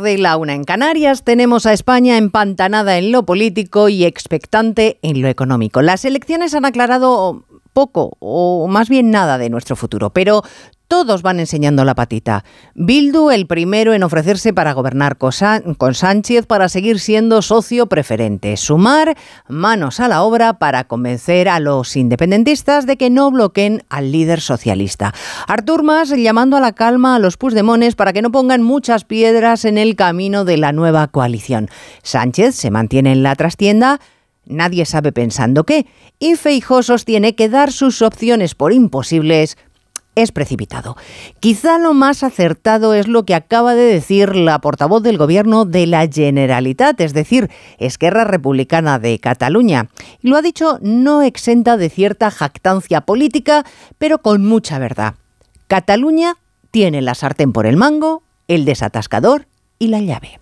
de la una en Canarias tenemos a España empantanada en lo político y expectante en lo económico. Las elecciones han aclarado poco o más bien nada de nuestro futuro, pero todos van enseñando la patita. Bildu, el primero en ofrecerse para gobernar con Sánchez para seguir siendo socio preferente. Sumar manos a la obra para convencer a los independentistas de que no bloqueen al líder socialista. Artur Mas llamando a la calma a los pusdemones para que no pongan muchas piedras en el camino de la nueva coalición. Sánchez se mantiene en la trastienda nadie sabe pensando qué, y Feijó sostiene que dar sus opciones por imposibles es precipitado. Quizá lo más acertado es lo que acaba de decir la portavoz del gobierno de la Generalitat, es decir, Esquerra Republicana de Cataluña. lo ha dicho no exenta de cierta jactancia política, pero con mucha verdad. Cataluña tiene la sartén por el mango, el desatascador y la llave.